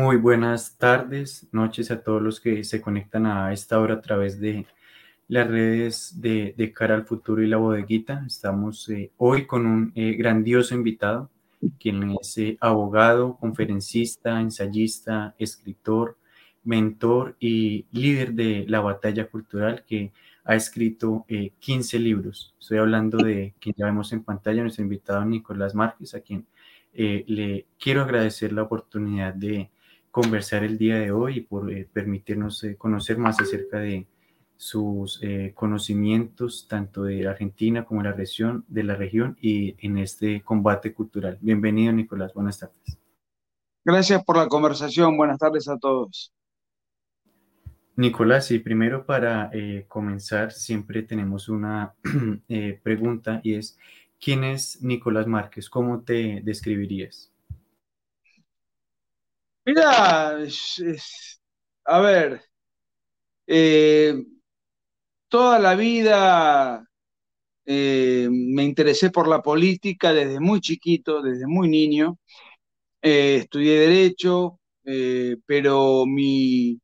Muy buenas tardes, noches a todos los que se conectan a esta hora a través de las redes de, Cara al Futuro y la Bodeguita. Estamos eh, hoy con un eh, grandioso invitado, quien es eh, abogado, conferencista, ensayista, escritor, mentor y líder de la batalla cultural que ha escrito 15 libros. Estoy hablando de quien ya vemos en pantalla, nuestro invitado Nicolás Márquez, a quien le quiero agradecer la oportunidad de conversar el día de hoy y por eh, permitirnos eh, conocer más acerca de sus eh, conocimientos tanto de Argentina como de la región, de la región y en este combate cultural. Bienvenido, Nicolás. Buenas tardes. Gracias por la conversación. Buenas tardes a todos. Nicolás, y primero para comenzar, siempre tenemos una pregunta y es, ¿quién es Nicolás Márquez? ¿Cómo te describirías? Mira, a ver, eh, toda la vida eh, me interesé por la política desde muy chiquito, desde muy niño. Eh, estudié derecho, pero mi,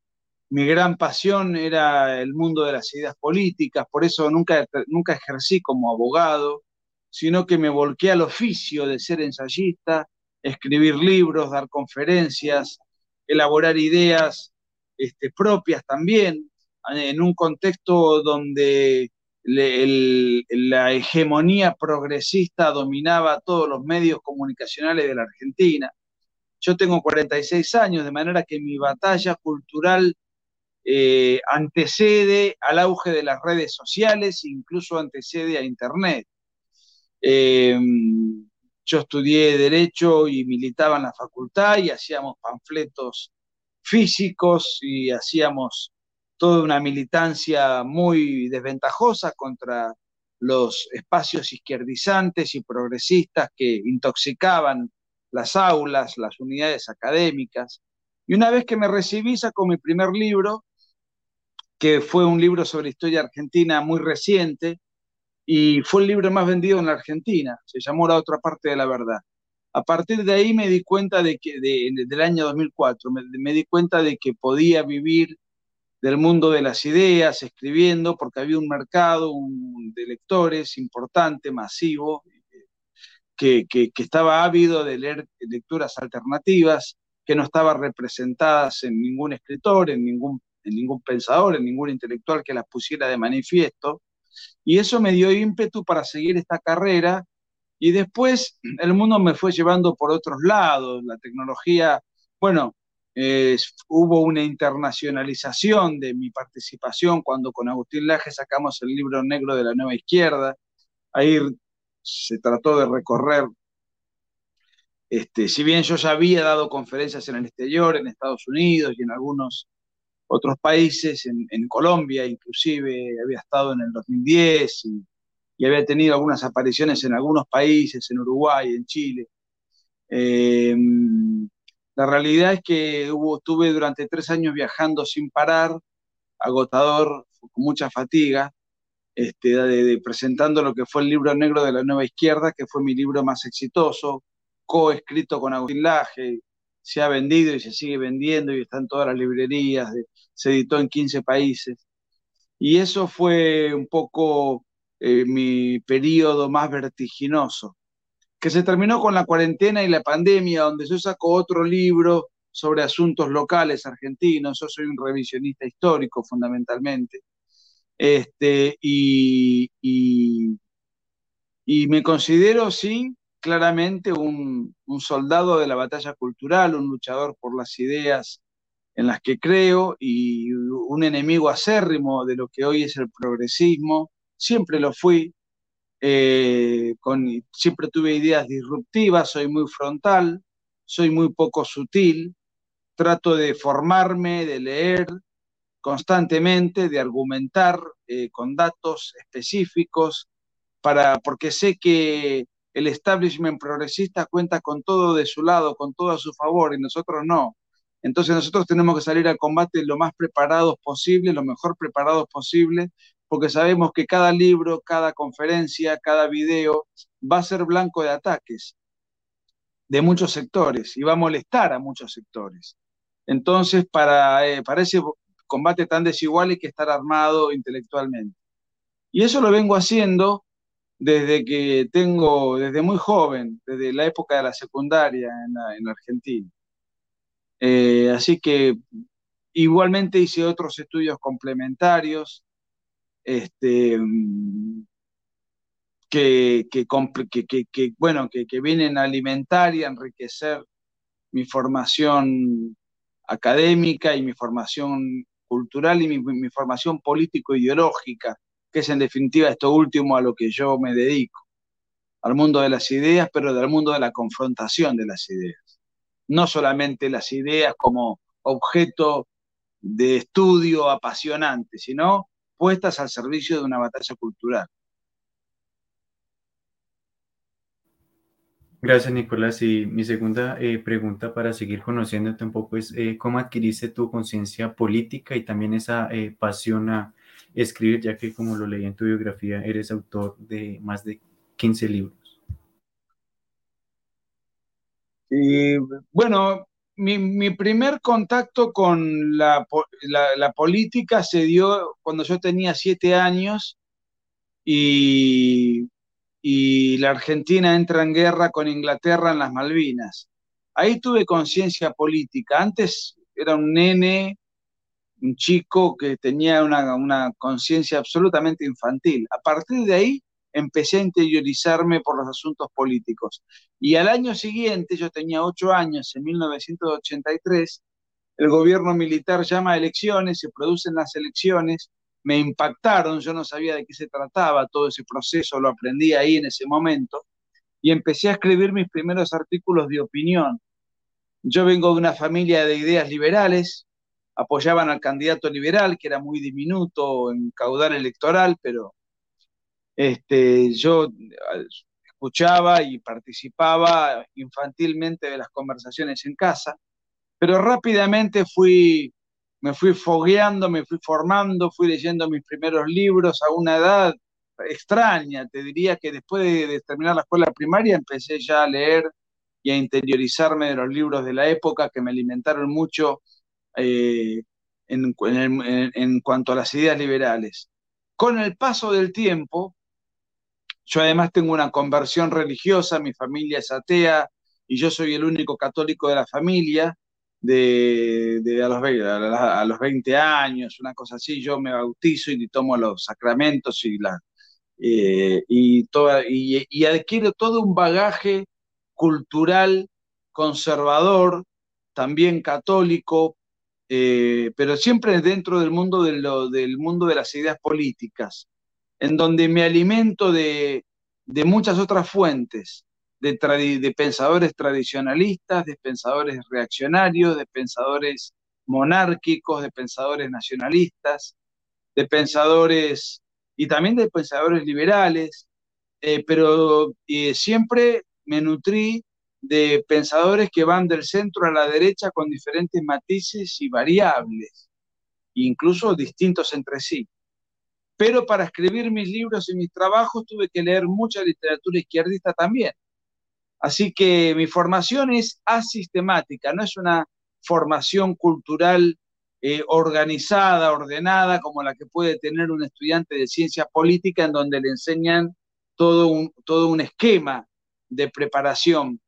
mi, gran pasión era el mundo de las ideas políticas, por eso nunca, nunca ejercí como abogado, sino que me volqué al oficio de ser ensayista escribir libros, dar conferencias, elaborar ideas este, propias también, en un contexto donde la hegemonía progresista dominaba todos los medios comunicacionales de la Argentina. Yo tengo 46 años, de manera que mi batalla cultural eh, antecede al auge de las redes sociales, incluso antecede a Internet. Eh, yo estudié Derecho y militaba en la facultad y hacíamos panfletos físicos y hacíamos toda una militancia muy desventajosa contra los espacios izquierdizantes y progresistas que intoxicaban las aulas, las unidades académicas. Y una vez que me recibí, saco mi primer libro, que fue un libro sobre historia argentina muy reciente, y fue el libro más vendido en la Argentina, se llamó La otra parte de la verdad. A partir de ahí me di cuenta de que, del año 2004, me, di cuenta de que podía vivir del mundo de las ideas, escribiendo, porque había un mercado de lectores importante, masivo, que, que, estaba ávido de leer lecturas alternativas, que no estaban representadas en ningún escritor, en ningún, en ningún pensador, en ningún intelectual que las pusiera de manifiesto y eso me dio ímpetu para seguir esta carrera. Y después el mundo me fue llevando por otros lados. La tecnología, bueno, hubo una internacionalización de mi participación cuando con Agustín Laje sacamos el libro negro de la nueva izquierda. Ahí se trató de recorrer, este, si bien yo ya había dado conferencias en el exterior, en Estados Unidos y en algunos otros países, en, Colombia inclusive, había estado en el 2010 y, había tenido algunas apariciones en algunos países, en Uruguay, en Chile. Em, la realidad es que hubo, estuve durante tres años viajando sin parar, agotador, con mucha fatiga, este, presentando lo que fue el libro negro de la nueva izquierda, que fue mi libro más exitoso, coescrito con Agustín Laje, se ha vendido y se sigue vendiendo y está en todas las librerías, se editó en 15 países. Y eso fue un poco eh, mi periodo más vertiginoso, que se terminó con la cuarentena y la pandemia, donde yo saco otro libro sobre asuntos locales argentinos, yo soy un revisionista histórico fundamentalmente, este, y, y, y me considero, sí, claramente un, soldado de la batalla cultural, un luchador por las ideas en las que creo y un enemigo acérrimo de lo que hoy es el progresismo. Siempre lo fui, eh, con, siempre tuve ideas disruptivas, soy muy frontal, soy muy poco sutil, trato de formarme, de leer constantemente, de argumentar eh, con datos específicos, para, porque sé que el establishment progresista cuenta con todo de su lado, con todo a su favor, y nosotros no. Entonces nosotros tenemos que salir al combate lo más preparados posible, lo mejor preparados posible, porque sabemos que cada libro, cada conferencia, cada video va a ser blanco de ataques de muchos sectores y va a molestar a muchos sectores. Entonces, para, eh, ese combate tan desigual hay que estar armado intelectualmente. Y eso lo vengo haciendo desde que tengo, desde muy joven, desde la época de la secundaria en, Argentina. Eh, así que igualmente hice otros estudios complementarios, este, que, que, bueno, que, vienen a alimentar y a enriquecer mi formación académica y mi formación cultural y mi, formación político-ideológica, que es en definitiva esto último a lo que yo me dedico, al mundo de las ideas, pero del mundo de la confrontación de las ideas. No solamente las ideas como objeto de estudio apasionante, sino puestas al servicio de una batalla cultural. Gracias, Nicolás. Y mi segunda eh, pregunta para seguir conociéndote un poco es, eh, ¿cómo adquiriste tu conciencia política y también esa eh, pasión a escribir, ya que como lo leí en tu biografía, eres autor de más de 15 libros? Bueno, mi, primer contacto con la, la política se dio cuando yo tenía siete años y y la Argentina entra en guerra con Inglaterra en las Malvinas. Ahí tuve conciencia política. Antes era un nene, un chico que tenía una, conciencia absolutamente infantil. A partir de ahí empecé a interiorizarme por los asuntos políticos. Y al año siguiente, yo tenía ocho años, en 1983, el gobierno militar llama a elecciones, se producen las elecciones, me impactaron, yo no sabía de qué se trataba, todo ese proceso lo aprendí ahí en ese momento, y empecé a escribir mis primeros artículos de opinión. Yo vengo de una familia de ideas liberales, apoyaban al candidato liberal, que era muy diminuto en caudal electoral, pero este, yo eh, escuchaba y participaba infantilmente de las conversaciones en casa, pero rápidamente fui me fui fogueando, me fui formando, fui leyendo mis primeros libros a una edad extraña. Te diría que después de, terminar la escuela primaria empecé ya a leer y a interiorizarme de los libros de la época que me alimentaron mucho eh, en, en cuanto a las ideas liberales. Con el paso del tiempo, yo además tengo una conversión religiosa, mi familia es atea y yo soy el único católico de la familia de, a, los, a, los 20 años, una cosa así, yo me bautizo y tomo los sacramentos y, la, eh, y, toda, y, adquiero todo un bagaje cultural conservador, también católico, eh, pero siempre dentro del mundo del mundo de las ideas políticas, en donde me alimento de, muchas otras fuentes, de, pensadores tradicionalistas, de pensadores reaccionarios, de pensadores monárquicos, de pensadores nacionalistas, de pensadores y también de pensadores liberales, eh, pero eh, siempre me nutrí de pensadores que van del centro a la derecha con diferentes matices y variables, incluso distintos entre sí. Pero para escribir mis libros y mis trabajos tuve que leer mucha literatura izquierdista también. Así que mi formación es asistemática, no es una formación cultural eh, organizada, ordenada, como la que puede tener un estudiante de ciencia política, en donde le enseñan todo un, todo un esquema de preparación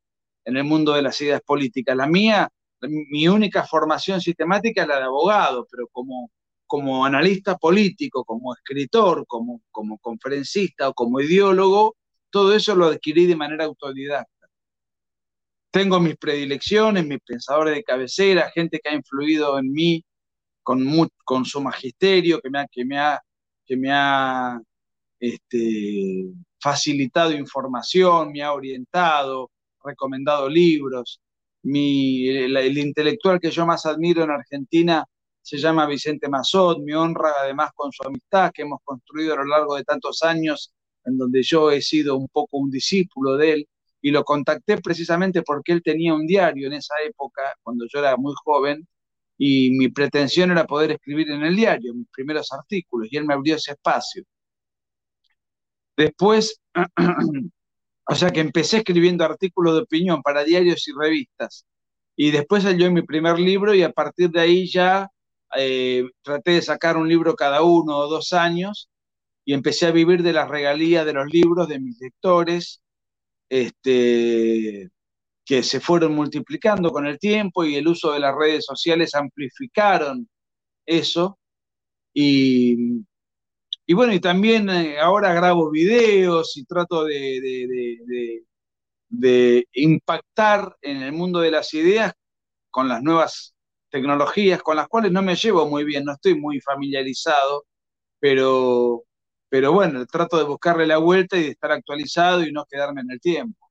en el mundo de las ideas políticas. La mía, mi única formación sistemática es la de abogado, pero como, como analista político, como escritor, como, como conferencista o como ideólogo, todo eso lo adquirí de manera autodidacta tengo mis predilecciones, mis pensadores de cabecera, gente que ha influido en mí con, con su magisterio, que me ha, que me ha, que me ha este, facilitado información, me ha orientado, recomendado libros. Mi, el, intelectual que yo más admiro en Argentina se llama Vicente Mazot, me honra además con su amistad que hemos construido a lo largo de tantos años, en donde yo he sido un poco un discípulo de él y lo contacté precisamente porque él tenía un diario en esa época, cuando yo era muy joven, y mi pretensión era poder escribir en el diario mis primeros artículos, y él me abrió ese espacio. Después, o sea que empecé escribiendo artículos de opinión para diarios y revistas, Y después salió mi primer libro y a partir de ahí ya eh, traté de sacar un libro cada uno o dos años y empecé a vivir de las regalías de los libros de mis lectores, este, que se fueron multiplicando con el tiempo y el uso de las redes sociales amplificaron eso. Y, y bueno, y también eh, ahora grabo videos y trato de, de, impactar en el mundo de las ideas con las nuevas tecnologías, con las cuales no me llevo muy bien, no estoy muy familiarizado, pero, pero bueno, trato de buscarle la vuelta y de estar actualizado y no quedarme en el tiempo.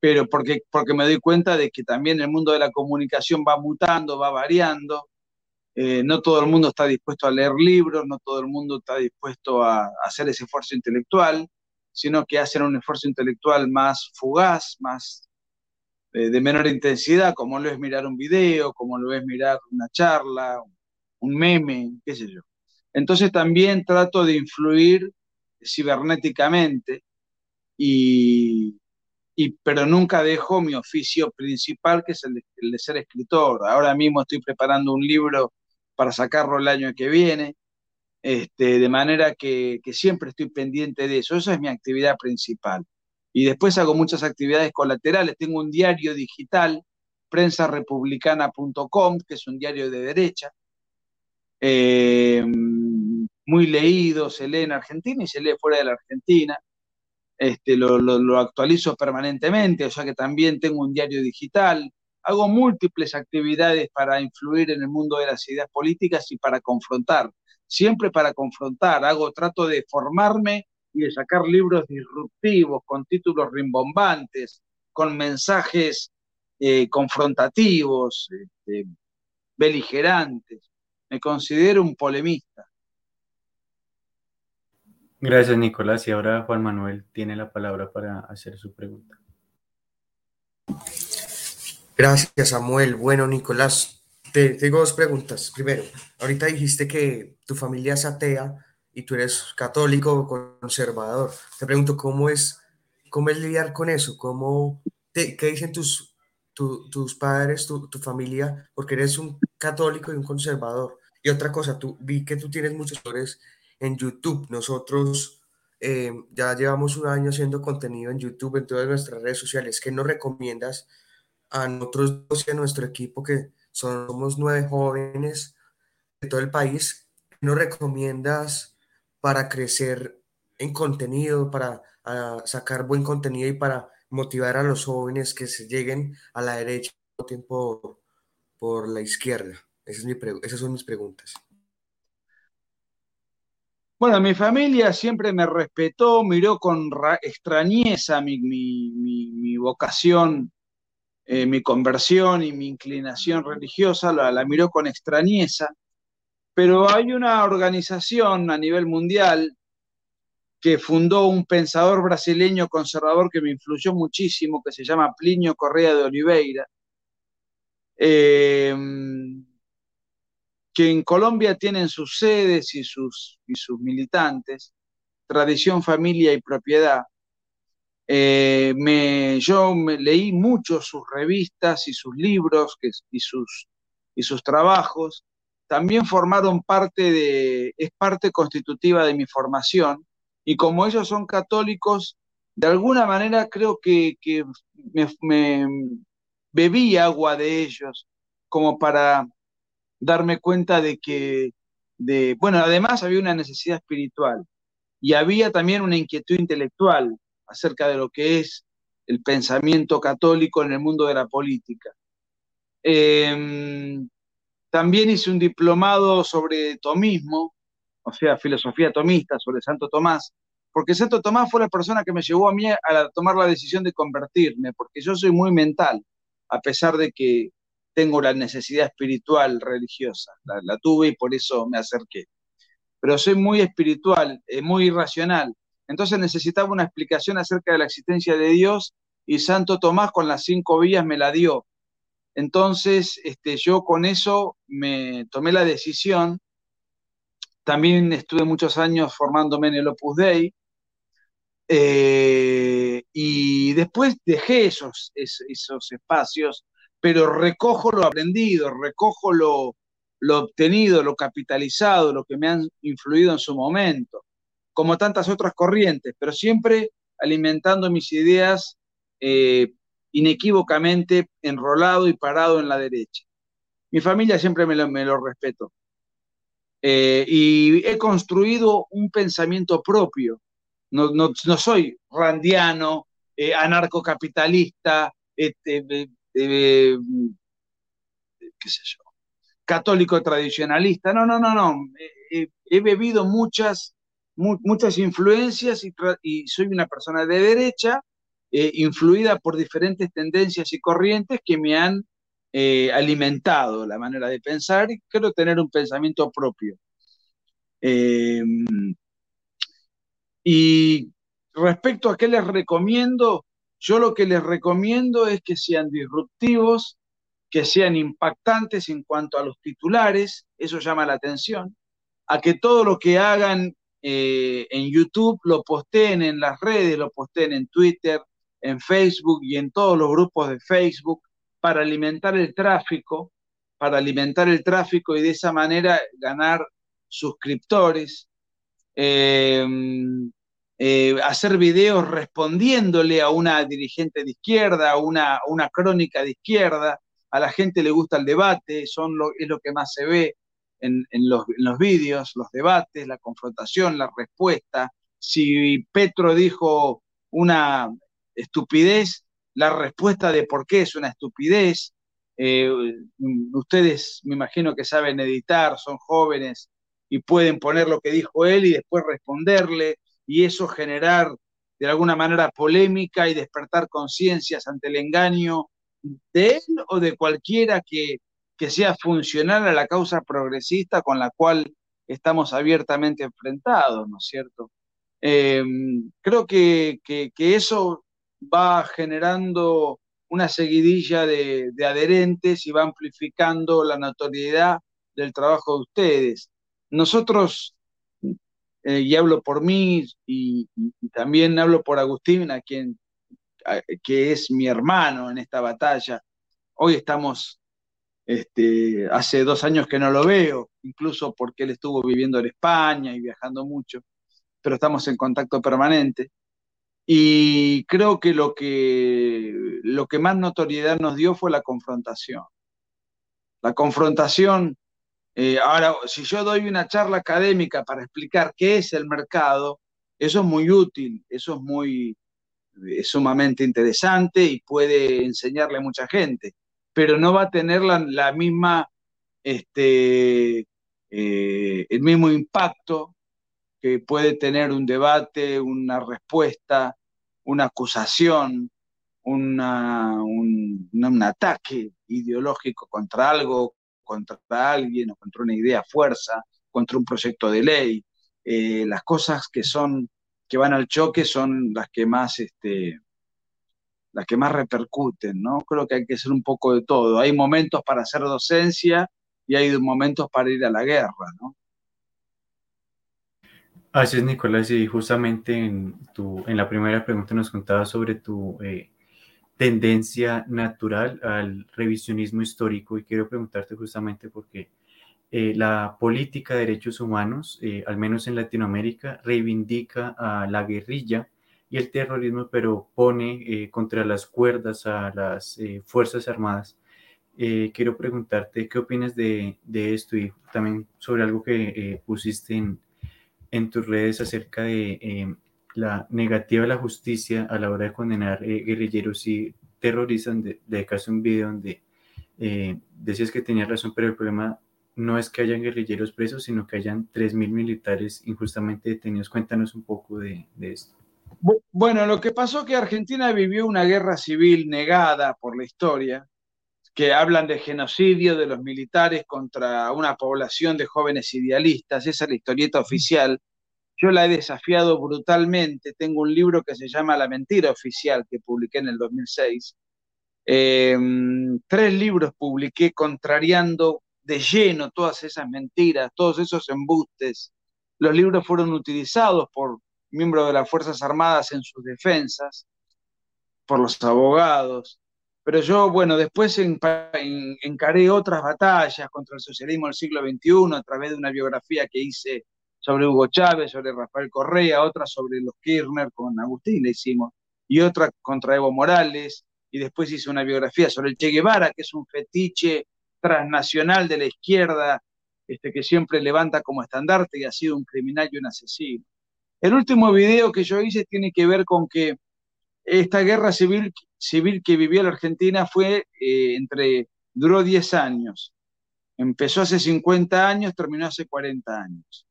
Pero porque, porque me doy cuenta de que también el mundo de la comunicación va mutando, va variando, eh, no todo el mundo está dispuesto a leer libros, no todo el mundo está dispuesto a, hacer ese esfuerzo intelectual, sino que hacen un esfuerzo intelectual más fugaz, más eh, de menor intensidad, como lo es mirar un video, como lo es mirar una charla, un meme, qué sé yo. Entonces también trato de influir cibernéticamente, y, pero nunca dejo mi oficio principal, que es el de, ser escritor. Ahora mismo estoy preparando un libro para sacarlo el año que viene, este, de manera que, siempre estoy pendiente de eso. Esa es mi actividad principal. Y después hago muchas actividades colaterales. Tengo un diario digital, prensarepublicana.com, que es un diario de derecha, eh, muy leído, se lee en Argentina y se lee fuera de la Argentina. Este, lo, lo, actualizo permanentemente, o sea que también tengo un diario digital. Hago múltiples actividades para influir en el mundo de las ideas políticas y para confrontar, siempre para confrontar. Hago, trato de formarme y de sacar libros disruptivos, con títulos rimbombantes, con mensajes eh, confrontativos, este, beligerantes. Me considero un polemista. Gracias, Nicolás. Y ahora Juan Manuel tiene la palabra para hacer su pregunta. Gracias, Samuel. Bueno, Nicolás, te tengo dos preguntas. Primero, ahorita dijiste que tu familia es atea y tú eres católico conservador. Te pregunto, ¿cómo es, cómo es lidiar con eso? ¿Cómo ¿Qué dicen tus, tus padres, tu, tu, familia? Porque eres un católico y un conservador. Y otra cosa, tú, vi que tú tienes muchos seguidores en YouTube. Nosotros eh, ya llevamos un año haciendo contenido en YouTube, en todas nuestras redes sociales. ¿Qué nos recomiendas a nosotros y a nuestro equipo, que somos nueve jóvenes de todo el país? ¿Qué nos recomiendas para crecer en contenido, para sacar buen contenido y para motivar a los jóvenes que se lleguen a la derecha todo tiempo por la izquierda? es mi esas son mis preguntas. Bueno, mi familia siempre me respetó, miró con extrañeza mi, vocación, eh, mi conversión y mi inclinación religiosa, la, miró con extrañeza, pero hay una organización a nivel mundial que fundó un pensador brasileño conservador que me influyó muchísimo, que se llama Plinio Correa de Oliveira, eh, que en Colombia tienen sus sedes y sus, y sus militantes, tradición, familia y propiedad. Eh, me, yo me leí mucho sus revistas y sus libros y, sus, y sus trabajos. También formaron parte de, es parte constitutiva de mi formación. Y como ellos son católicos, de alguna manera creo que, me, me bebí agua de ellos como para darme cuenta de que, de, bueno, además había una necesidad espiritual y había también una inquietud intelectual acerca de lo que es el pensamiento católico en el mundo de la política. Em, también hice un diplomado sobre tomismo, o sea, filosofía tomista, sobre Santo Tomás, porque Santo Tomás fue la persona que me llevó a mí a tomar la decisión de convertirme, porque yo soy muy mental, a pesar de que tengo la necesidad espiritual religiosa, la, tuve y por eso me acerqué. Pero soy muy espiritual, eh, muy irracional, entonces necesitaba una explicación acerca de la existencia de Dios y Santo Tomás con las cinco vías me la dio. Entonces, este, yo con eso me tomé la decisión. También estuve muchos años formándome en el Opus Dei. Eh, y después dejé esos, esos espacios pero recojo lo aprendido, recojo lo, lo obtenido, lo capitalizado, lo que me han influido en su momento, como tantas otras corrientes, pero siempre alimentando mis ideas eh, inequívocamente enrolado y parado en la derecha. Mi familia siempre me lo, respetó. Eh, y he construido un pensamiento propio. No, no, soy randiano, eh, anarcocapitalista, este, qué sé yo, católico tradicionalista. No, no, no, no. he bebido muchas, muchas influencias y, soy una persona de derecha, eh, influida por diferentes tendencias y corrientes que me han eh, alimentado la manera de pensar y quiero tener un pensamiento propio. Em, y respecto a qué les recomiendo, yo lo que les recomiendo es que sean disruptivos, que sean impactantes en cuanto a los titulares, eso llama la atención, a que todo lo que hagan eh, en YouTube lo posteen en las redes, lo posteen en Twitter, en Facebook y en todos los grupos de Facebook para alimentar el tráfico, para alimentar el tráfico y de esa manera ganar suscriptores. Eh, eh, hacer videos respondiéndole a una dirigente de izquierda, a una, una crónica de izquierda, a la gente le gusta el debate, son es lo que más se ve en, los, en vídeos, los debates, la confrontación, la respuesta. Si Petro dijo una estupidez, la respuesta de por qué es una estupidez. Eh, ustedes me imagino que saben editar, son jóvenes y pueden poner lo que dijo él y después responderle y eso generar de alguna manera polémica y despertar conciencias ante el engaño de él o de cualquiera que, sea funcional a la causa progresista con la cual estamos abiertamente enfrentados, ¿no es cierto? Eh, creo que, eso va generando una seguidilla de, adherentes y va amplificando la notoriedad del trabajo de ustedes. Nosotros eh, y hablo por mí y, también hablo por Agustín, a quien, que es mi hermano en esta batalla. Hoy estamos, este, hace dos años que no lo veo, incluso porque él estuvo viviendo en España y viajando mucho, pero estamos en contacto permanente. Y creo que lo que, lo que más notoriedad nos dio fue la confrontación. La confrontación eh, ahora, si yo doy una charla académica para explicar qué es el mercado, eso es muy útil, eso es muy sumamente interesante y puede enseñarle a mucha gente, pero no va a tener la, misma, este, eh, el mismo impacto que puede tener un debate, una respuesta, una acusación, un, un ataque ideológico contra algo contra alguien o contra una idea fuerza, contra un proyecto de ley. Eh, las cosas que son, que van al choque son las que más, este, las que más repercuten, ¿no? Creo que hay que hacer un poco de todo. Hay momentos para hacer docencia y hay momentos para ir a la guerra, ¿no? Así es, Nicolás, y justamente en, tu, en la primera pregunta nos contabas sobre tu eh, tendencia natural al revisionismo histórico y quiero preguntarte justamente porque eh, la política de derechos humanos, eh, al menos en Latinoamérica, reivindica a la guerrilla y el terrorismo, pero pone eh, contra las cuerdas a las Fuerzas Armadas. quiero preguntarte qué opinas de, de, esto y también sobre algo que pusiste en, en tus redes acerca de la negativa de la justicia a la hora de condenar eh, guerrilleros y terroristas. De, de caso un video donde eh, decías que tenías razón, pero el problema no es que hayan guerrilleros presos, sino que hayan 3.000 militares injustamente detenidos. Cuéntanos un poco de, de esto. Bueno, lo que pasó es que Argentina vivió una guerra civil negada por la historia, que hablan de genocidio de los militares contra una población de jóvenes idealistas, esa es la historieta oficial, yo la he desafiado brutalmente. Tengo un libro que se llama La mentira oficial que publiqué en el 2006. Em, tres libros publiqué contrariando de lleno todas esas mentiras, todos esos embustes. Los libros fueron utilizados por miembros de las Fuerzas Armadas en sus defensas, por los abogados, pero yo, bueno, después encaré otras batallas contra el socialismo del siglo XXI a través de una biografía que hice sobre Hugo Chávez, sobre Rafael Correa, otra sobre los Kirchner con Agustín le hicimos, y otra contra Evo Morales, y después hice una biografía sobre el Che Guevara, que es un fetiche transnacional de la izquierda, este, que siempre levanta como estandarte y ha sido un criminal y un asesino. El último video que yo hice tiene que ver con que esta guerra civil, civil que vivió la Argentina fue eh, entre, duró 10 años. Empezó hace 50 años, terminó hace 40 años.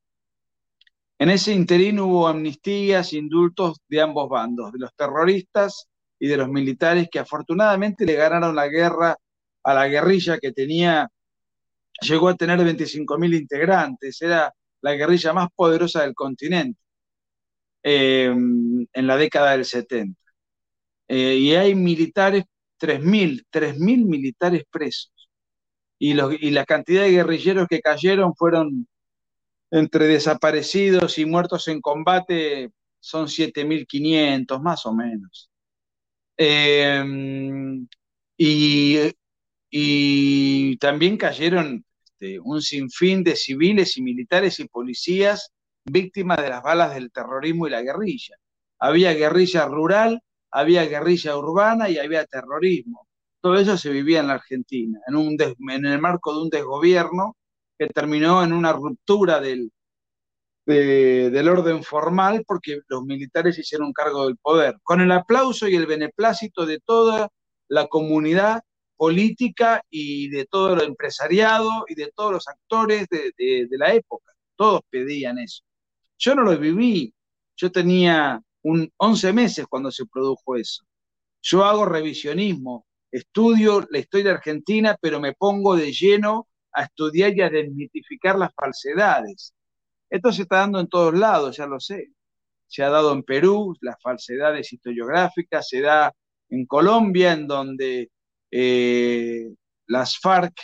En ese interín hubo amnistías, indultos de ambos bandos, de los terroristas y de los militares que afortunadamente le ganaron la guerra a la guerrilla que tenía, llegó a tener 25.000 integrantes, era la guerrilla más poderosa del continente eh, en la década del 70. Eh, y hay militares, 3.000, 3.000 militares presos. Y, y la cantidad de guerrilleros que cayeron fueron entre desaparecidos y muertos en combate son 7.500, más o menos. Em, y, también cayeron este, un sinfín de civiles y militares y policías víctimas de las balas del terrorismo y la guerrilla. Había guerrilla rural, había guerrilla urbana y había terrorismo. Todo eso se vivía en la Argentina, en, un en el marco de un desgobierno que terminó en una ruptura del, del orden formal porque los militares hicieron cargo del poder, con el aplauso y el beneplácito de toda la comunidad política y de todo el empresariado y de todos los actores de, de la época. Todos pedían eso. Yo no lo viví, yo tenía un 11 meses cuando se produjo eso. Yo hago revisionismo, estudio la historia argentina, pero me pongo de lleno a estudiar y a desmitificar las falsedades. Esto se está dando en todos lados, ya lo sé. Se ha dado en Perú, las falsedades historiográficas, se da en Colombia, en donde eh, las FARC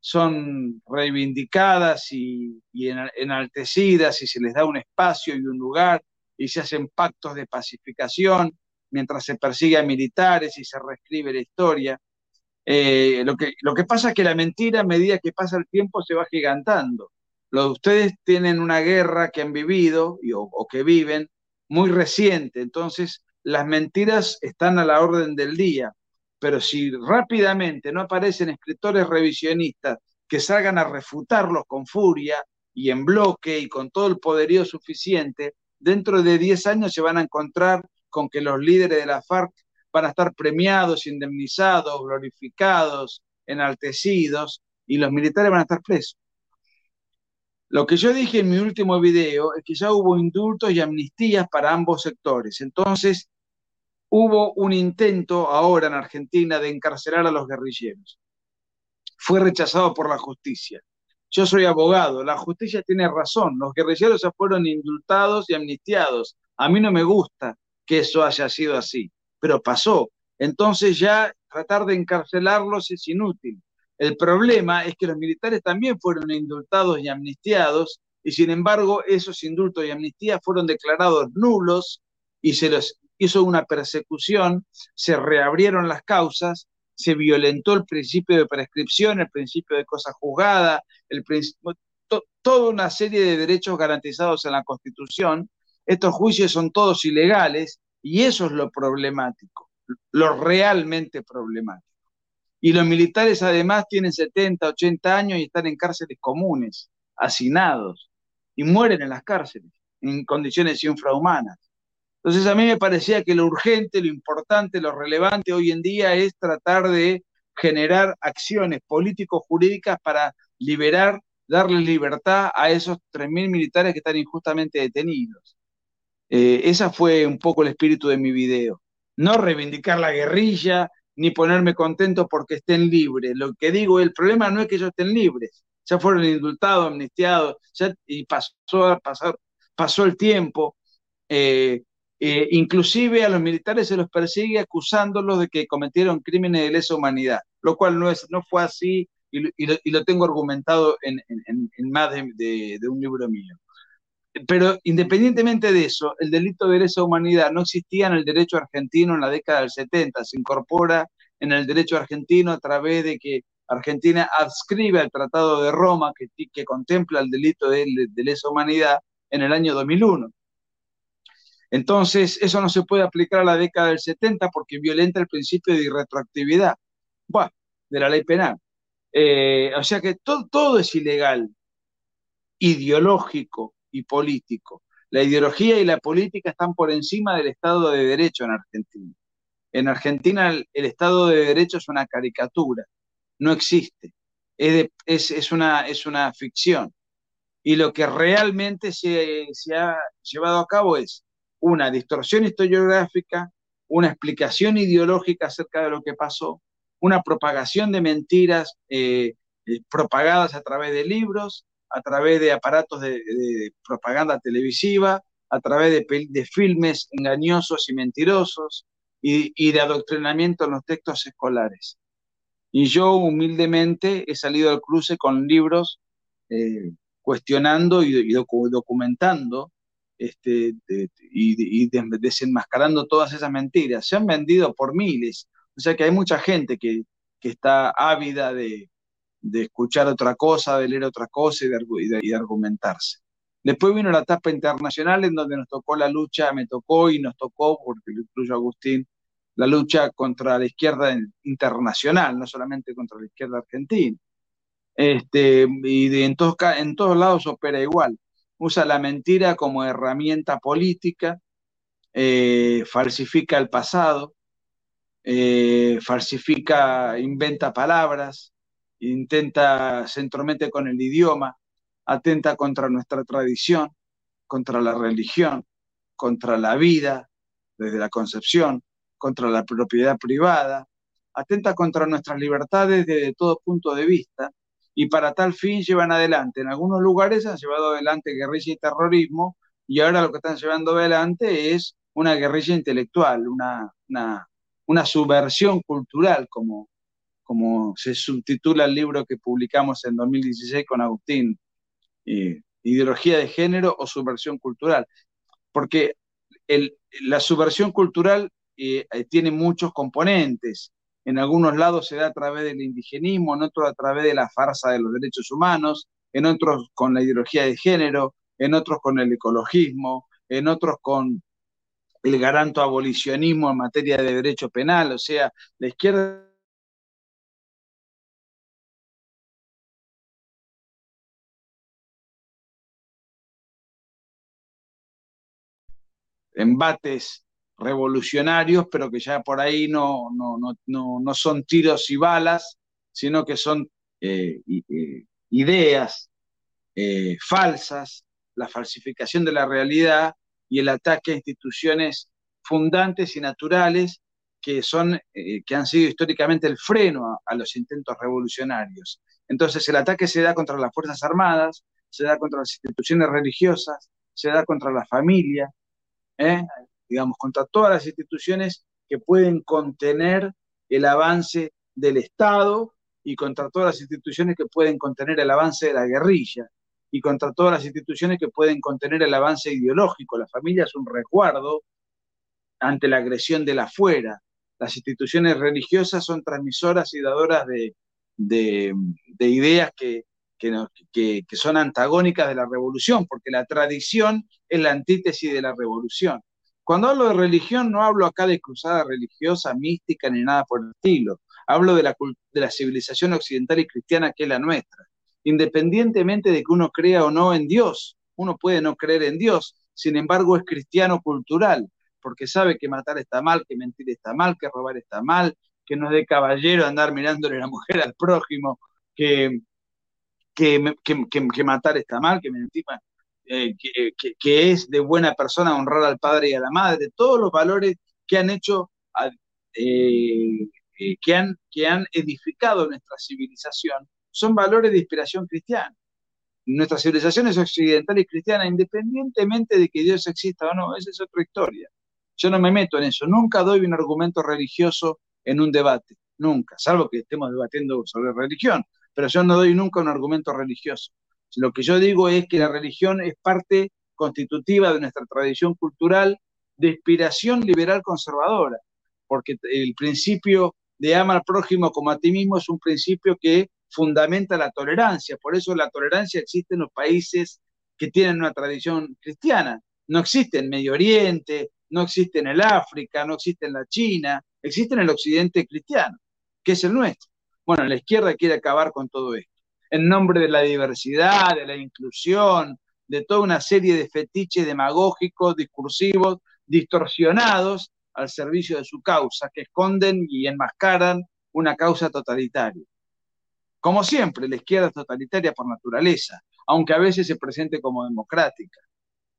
son reivindicadas y, y enaltecidas y se les da un espacio y un lugar y se hacen pactos de pacificación mientras se persigue a militares y se reescribe la historia. Eh, lo, que, lo que pasa es que la mentira, a medida que pasa el tiempo, se va gigantando. Lo, ustedes tienen una guerra que han vivido o, que viven muy reciente, entonces las mentiras están a la orden del día. Pero si rápidamente no aparecen escritores revisionistas que salgan a refutarlos con furia y en bloque y con todo el poderío suficiente, dentro de 10 años se van a encontrar con que los líderes de la FARC van a estar premiados, indemnizados, glorificados, enaltecidos, y los militares van a estar presos. Lo que yo dije en mi último video es que ya hubo indultos y amnistías para ambos sectores. Entonces, hubo un intento ahora en Argentina de encarcelar a los guerrilleros. Fue rechazado por la justicia. Yo soy abogado, la justicia tiene razón, los guerrilleros ya fueron indultados y amnistiados. A mí no me gusta que eso haya sido así, pero pasó. Entonces ya tratar de encarcelarlos es inútil. El problema es que los militares también fueron indultados y amnistiados, y sin embargo esos indultos y amnistías fueron declarados nulos y se los hizo una persecución, se reabrieron las causas se violentó el principio de prescripción, el principio de cosa juzgada, el toda una serie de derechos garantizados en la Constitución. Estos juicios son todos ilegales y eso es lo problemático, lo realmente problemático. Y los militares además tienen 70, 80 años y están en cárceles comunes, hacinados, y mueren en las cárceles, en condiciones infrahumanas. Entonces a mí me parecía que lo urgente, lo importante, lo relevante hoy en día es tratar de generar acciones político-jurídicas para liberar, darle libertad a esos 3.000 militares que están injustamente detenidos. Eh, ese fue un poco el espíritu de mi video. No reivindicar la guerrilla, ni ponerme contento porque estén libres. Lo que digo, el problema no es que ellos estén libres. Ya fueron indultados, amnistiados, y pasó, pasó, pasó el tiempo. Eh, eh, inclusive a los militares se los persigue acusándolos de que cometieron crímenes de lesa humanidad, lo cual no, es, no fue así y lo, tengo argumentado en, más de, un libro mío. Pero independientemente de eso, el delito de lesa humanidad no existía en el derecho argentino en la década del 70, se incorpora en el derecho argentino a través de que Argentina adscribe al Tratado de Roma que, que contempla el delito de, de lesa humanidad en el año 2001. Entonces, eso no se puede aplicar a la década del 70 porque violenta el principio de irretroactividad de la ley penal. Eh, o sea que todo, es ilegal, ideológico y político. La ideología y la política están por encima del Estado de Derecho en Argentina. En Argentina el, Estado de Derecho es una caricatura, no existe, es, una, es una ficción. Y lo que realmente se, se ha llevado a cabo es una distorsión historiográfica, una explicación ideológica acerca de lo que pasó, una propagación de mentiras eh, eh, propagadas a través de libros, a través de aparatos de, propaganda televisiva, a través de, filmes engañosos y mentirosos y, de adoctrinamiento en los textos escolares. Y yo humildemente he salido al cruce con libros eh, cuestionando y, documentando este, y, desenmascarando todas esas mentiras. Se han vendido por miles. O sea que hay mucha gente que, está ávida de, escuchar otra cosa, de leer otra cosa y de, argumentarse. Después vino la etapa internacional en donde nos tocó la lucha, me tocó y nos tocó, porque lo incluyo Agustín, la lucha contra la izquierda internacional, no solamente contra la izquierda argentina. Este, y en, todos, en todos lados opera igual. Usa la mentira como herramienta política, eh, falsifica el pasado, eh, falsifica, inventa palabras, intenta, se entromete con el idioma, atenta contra nuestra tradición, contra la religión, contra la vida desde la concepción, contra la propiedad privada, atenta contra nuestras libertades desde todo punto de vista y para tal fin llevan adelante. En algunos lugares han llevado adelante guerrilla y terrorismo y ahora lo que están llevando adelante es una guerrilla intelectual, una, una, subversión cultural, como, como se subtitula el libro que publicamos en 2016 con Agustín, eh, Ideología de Género o Subversión Cultural. Porque la subversión cultural eh, eh, tiene muchos componentes. En algunos lados se da a través del indigenismo, en otros a través de la farsa de los derechos humanos, en otros con la ideología de género, en otros con el ecologismo, en otros con el garanto abolicionismo en materia de derecho penal, o sea, la izquierda embates revolucionarios, pero que ya por ahí no, no, son tiros y balas, sino que son eh, eh, ideas eh, falsas, la falsificación de la realidad y el ataque a instituciones fundantes y naturales que, son, que han sido históricamente el freno a, los intentos revolucionarios. Entonces el ataque se da contra las Fuerzas Armadas, se da contra las instituciones religiosas, se da contra la familia. Digamos, contra todas las instituciones que pueden contener el avance del Estado y contra todas las instituciones que pueden contener el avance de la guerrilla y contra todas las instituciones que pueden contener el avance ideológico. La familia es un resguardo ante la agresión de la afuera. Las instituciones religiosas son transmisoras y dadoras de, ideas que, que, son antagónicas de la revolución, porque la tradición es la antítesis de la revolución. Cuando hablo de religión, no hablo acá de cruzada religiosa, mística, ni nada por el estilo. Hablo de la, de la civilización occidental y cristiana que es la nuestra independientemente de que uno crea o no en Dios. Uno puede no creer en Dios, sin embargo es cristiano cultural, porque sabe que matar está mal, que mentir está mal, que robar está mal, que no es de caballero andar mirándole la mujer al prójimo, que, que, que, matar está mal, que mentir, eh, que, es de buena persona honrar al padre y a la madre, todos los valores que han hecho, eh, eh, que, han, que han edificado nuestra civilización, son valores de inspiración cristiana. Nuestra civilización es occidental y cristiana, independientemente de que Dios exista o no, esa es otra historia. Yo no me meto en eso, nunca doy un argumento religioso en un debate, nunca, salvo que estemos debatiendo sobre religión, pero yo no doy nunca un argumento religioso. Lo que yo digo es que la religión es parte constitutiva de nuestra tradición cultural de inspiración liberal conservadora, porque el principio de ama al prójimo como a ti mismo es un principio que fundamenta la tolerancia. Por eso la tolerancia existe en los países que tienen una tradición cristiana. No existe en Medio Oriente, no existe en el África, no existe en la China, existe en el occidente cristiano, que es el nuestro. Bueno, la izquierda quiere acabar con todo esto, en nombre de la diversidad, de la inclusión, de toda una serie de fetiches demagógicos, discursivos, distorsionados al servicio de su causa, que esconden y enmascaran una causa totalitaria. Como siempre, la izquierda es totalitaria por naturaleza, aunque a veces se presente como democrática.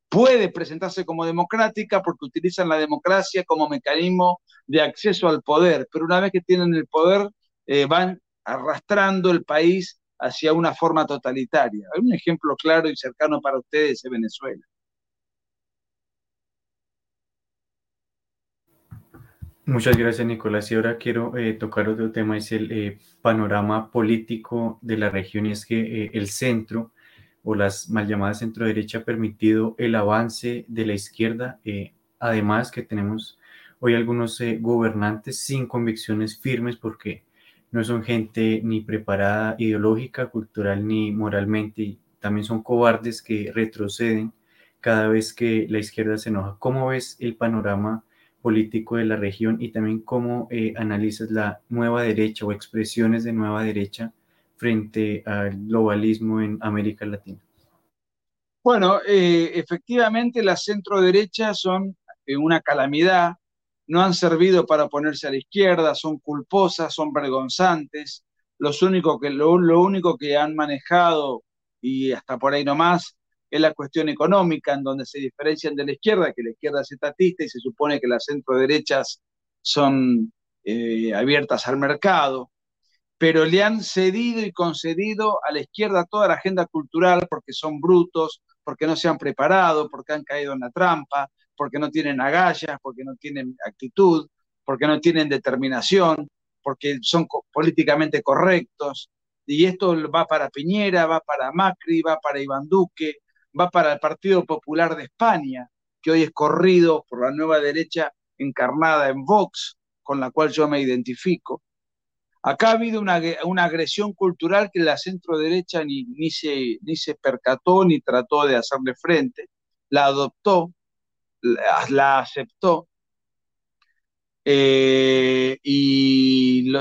Puede presentarse como democrática porque utilizan la democracia como mecanismo de acceso al poder, pero una vez que tienen el poder eh, van arrastrando el país hacia una forma totalitaria. Un ejemplo claro y cercano para ustedes es Venezuela. Muchas gracias, Nicolás. Y ahora quiero eh, tocar otro tema, es el eh, panorama político de la región, y es que eh, el centro o las mal llamadas centro derecha ha permitido el avance de la izquierda, además que tenemos hoy algunos gobernantes sin convicciones firmes porque no son gente ni preparada ideológica, cultural ni moralmente, y también son cobardes que retroceden cada vez que la izquierda se enoja. ¿Cómo ves el panorama? político de la región y también cómo eh, analizas la nueva derecha o expresiones de nueva derecha frente al globalismo en América Latina. Bueno, eh, efectivamente las centro derecha son eh, una calamidad, no han servido para ponerse a la izquierda, son culposas, son vergonzantes. Los únicos que, lo, lo único que han manejado, y hasta por ahí nomás, es la cuestión económica, en donde se diferencian de la izquierda, que la izquierda es estatista y se supone que las centro-derechas son eh, abiertas al mercado, pero le han cedido y concedido a la izquierda toda la agenda cultural porque son brutos, porque no se han preparado, porque han caído en la trampa, porque no tienen agallas, porque no tienen actitud, porque no tienen determinación, porque son políticamente correctos. Y esto va para Piñera, va para Macri, va para Iván Duque, va para el Partido Popular de España, que hoy es corrido por la nueva derecha encarnada en Vox, con la cual yo me identifico. Acá ha habido una, agresión cultural que la centro derecha ni, ni, se, ni se percató ni trató de hacerle frente, la adoptó, la, aceptó. Eh, y,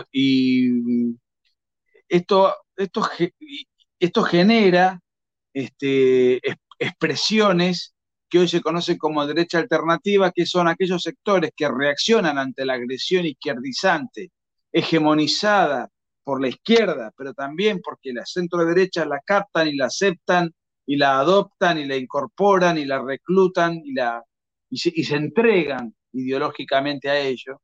esto, esto, esto genera este, expresiones que hoy se conocen como derecha alternativa, que son aquellos sectores que reaccionan ante la agresión izquierdizante, hegemonizada por la izquierda, pero también porque la centro derecha la captan y la aceptan y la adoptan y la incorporan y la reclutan y, la, y, se, entregan ideológicamente a ello.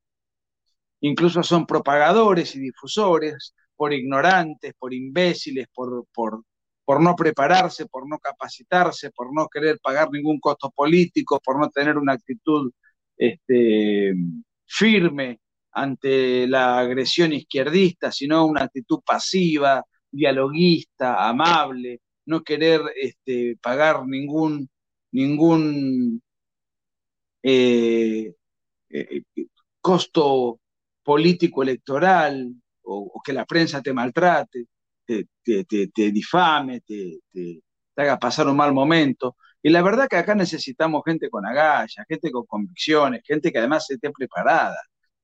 Incluso son propagadores y difusores por ignorantes, por imbéciles, por, por, por no prepararse, por no capacitarse, por no querer pagar ningún costo político, por no tener una actitud este, firme ante la agresión izquierdista, sino una actitud pasiva, dialoguista, amable, no querer este, pagar ningún, ningún eh, eh, costo político electoral o que la prensa te maltrate te, difame, te, haga pasar un mal momento. Y la verdad que acá necesitamos gente con agallas, gente con convicciones, gente que además esté preparada.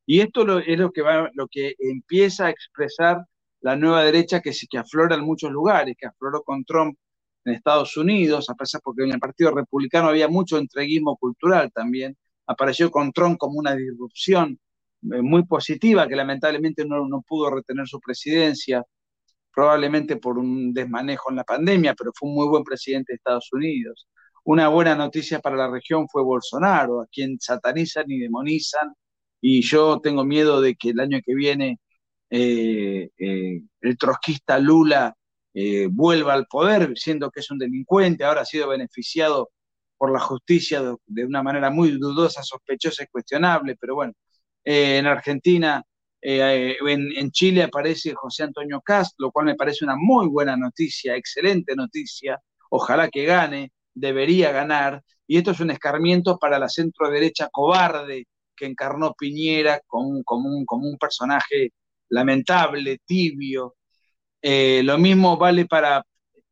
Y esto es lo que, va, lo que empieza a expresar la nueva derecha que, que aflora en muchos lugares, que afloró con Trump en Estados Unidos, a pesar porque en el Partido Republicano había mucho entreguismo cultural también, apareció con Trump como una disrupción eh, muy positiva que lamentablemente no, no pudo retener su presidencia probablemente por un desmanejo en la pandemia, pero fue un muy buen presidente de Estados Unidos. Una buena noticia para la región fue Bolsonaro, a quien satanizan y demonizan, y yo tengo miedo de que el año que viene eh, eh, el trotskista Lula eh, vuelva al poder, siendo que es un delincuente, ahora ha sido beneficiado por la justicia de, una manera muy dudosa, sospechosa y cuestionable, pero bueno, en Argentina eh, en, Chile aparece José Antonio Cast, lo cual me parece una muy buena noticia, excelente noticia. Ojalá que gane, debería ganar. Y esto es un escarmiento para la centro derecha cobarde que encarnó Piñera como un, como un, como un personaje lamentable, tibio. Eh, lo mismo vale para